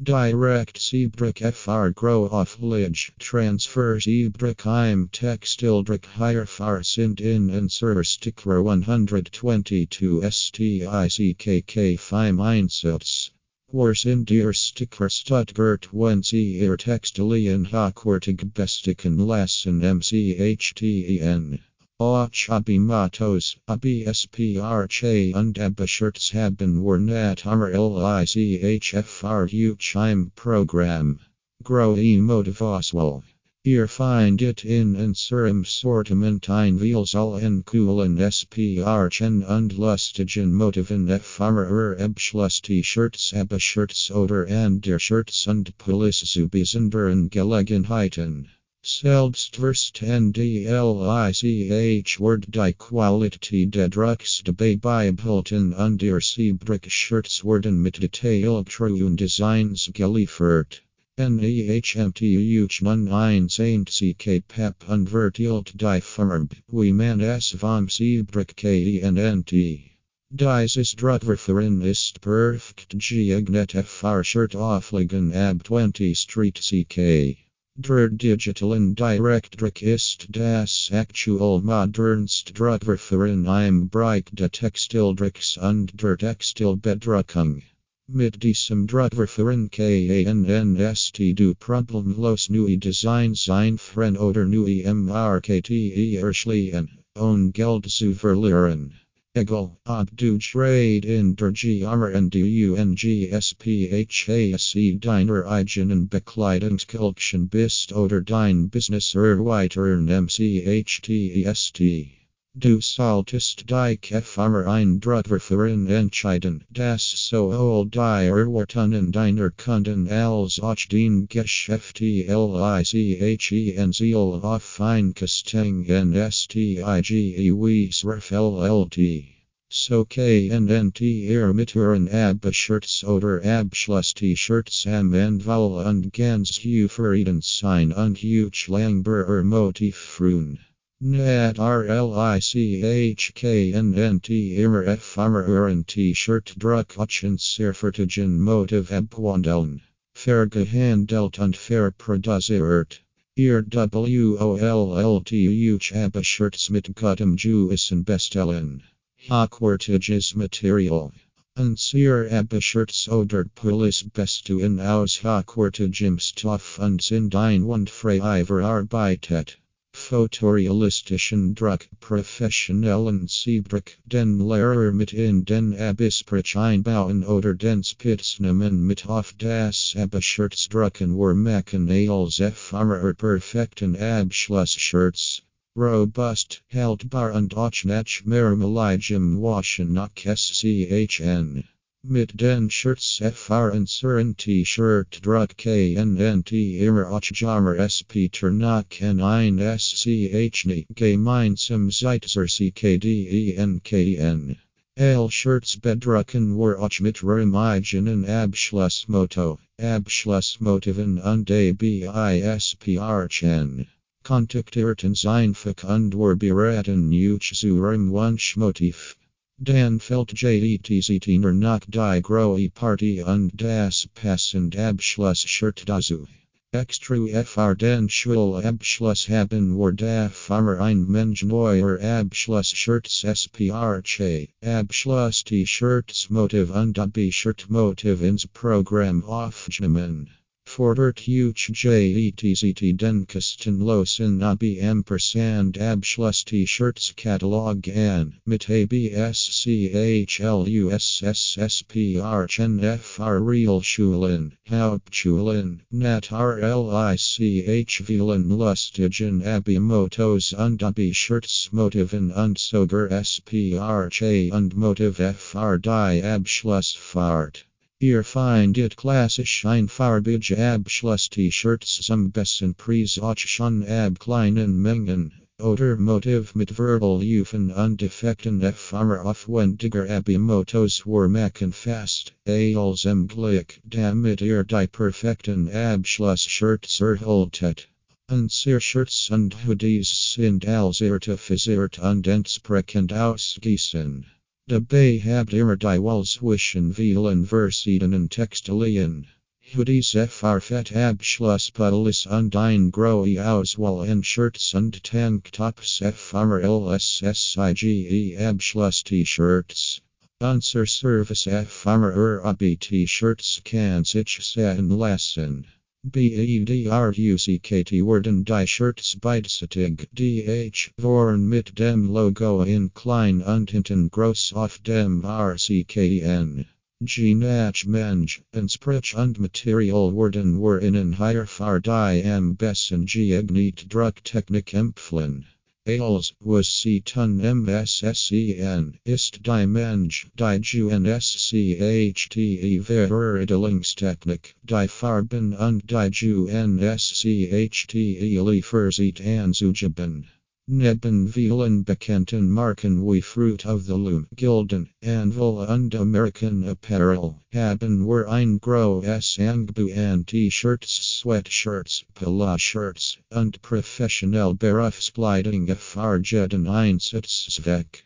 Direct Siebdruck FR Grow off Lidge Transfer Siebdruck im Textildrick Higher Far Sind in and Sir Sticker 122 STICKK 5 Einsatz Wars in Deer Sticker Stuttgart when Sie Ihr Textilien Hochwertig Besticken lassen MCHTEN Och abi matos, abi SPRC und Abishirts haben wir nat armor LICHFRU chime program. Grow emotivoswell. Ihr find it in unserem Sortiment ein Veals all en coolen SPRchen und lustigen Motiven Ebschluss T-Shirts Abbeschurts oder and der Shirts und Police Zubisenderen Gelegenheiten. Selbstverst NDLICH Word die Quality der Drucks dabei beibehalten und ihr Siebdruck Shirts werden mit detailgetreuen Designs geliefert. NEHMTUH nun Saint CK Pep und die Farb, wie man es vom Siebdruck KENNT. Dieses Druckverfahren ist perfekt geeignet für Shirt auflegen ab 20 Street CK. Der digitalen Direktdruck ist das aktuell modernst Druckverfahren im Bereich der Textildrucks und der Textilbedruckung. Mit diesem Druckverfahren KANNST du problemlos neue Designs einführen oder neue MRKTE erschließen, ohne Geld zu verlieren. Egal, ob du trade in der Armor und UNGSPHASE deiner eigenen Bekleidungskollection bist oder dein Business erweitern er, MCHTEST. Du solltest dich für ein Druckverfahren entscheiden, das so old die Erwartungen in deiner Kunden als auch den Geschäftlichen Ziel auf einkestingen STIGE wie LLT. So KNNT ihr er mithören Abishirts oder Abschluss-T-Shirts am Endval und ganz zufrieden sein und huch langbar er Motiv frun. Net RLICHKNNT immer Farmer T-Shirt Druck Ochens Serfertigen Motiv Abwandeln. Vergehandelt und verproduziert. Ihr WOLLTUH Abishirts mit Gutem Juissen bestellen. Hochwertiges Material. Und Unser Abishirts oder Police Bestuen aus hochwertigem Stoff und sind einwandfrei verarbeitet. Fotorealistischen Druck professionellen Siebdruck den Lehrer mit in den Abisprich einbauen oder den Spitznamen mit auf das Abishirts drucken wir machen als Farmer perfekten Abschlussshirts. Robust, haltbar und auch nach mehrmaligem Waschen nach SCHN. Mit den Shirts erfahren T-Shirt Druck KNNT immer auch Jammer SP Ternaken ein SCH ni gemeinsam Zeitzer CKDENKN. L Shirts bedrucken auch mit Remigenen Abschlussmotto, Abschlussmotiven und ABISPRchen. Kontaktiert einfach und wir beraten euch zu eurem Wunschmotiv. Dan felt JETZTner nach die Groe Party und das passend Abschlussshirt dazu. Extra FR den Schul Abschluss haben wir da Farmer ein Mensch neuer Abschlussshirts SPRC, Abschluss T-Shirts Motiv und AB-Shirt Motiv ins Programm aufgenommen. Fordert huch JETZT den kostenlosen AB Ampersand Abschluss T-Shirts Catalog an mit ABSCHLUSSSPR FR Realschulen, Hauptschulen, Nat RLICH Vielen Lustigen AB Motos und AB Shirts Motiven und Sogar SPRC und Motiv FR die Abschlussfahrt. Ihr findet klassisch einfarbige Abschluss-T-Shirts zum besten Preis auch schon ab kleinen Mengen. Oder Motiv mit Verbal Verbalüfen und Defekten FR aufwendiger Abimotos wir machen fast, als im Glück, damit ihr die perfekten Abschluss-Shirts erhaltet. Unser Shirts und Hoodies sind als artifiziert und entsprechend ausgießen. Dabei habt ihr die zwischen vielen verschiedenen Textilien. Hoodies Farfet Abschlusspuddles und ein Groe Auswahl in Shirts und Tank Tops Farmer LSSIGE Abschluss T-Shirts. Unser Service Farmer Urabi er T-Shirts kann sich sein lassen. BEDRUCKT Worden die Shirts beidseitig DH Vorn mit dem Logo in klein und hinten groß auf dem RCKN. G Nach Mensch, Sprich und Material worden were in higher far die am besten geeignet Drucktechnik empfehlen. Ales was sie tun MSSEN ist die Mensch, die GNSCHTE Veredelungstechnik, die Farben und die GNSCHTE Lieferzeit anzugeben. Neben vielen bekannten Marken wie Fruit of the Loom, Gildan, Anvil und American Apparel haben wir ein großes Angebot an T-Shirts, Sweatshirts, Polo-Shirts und professionell Berufskleidung für jeden Einsatzzweck.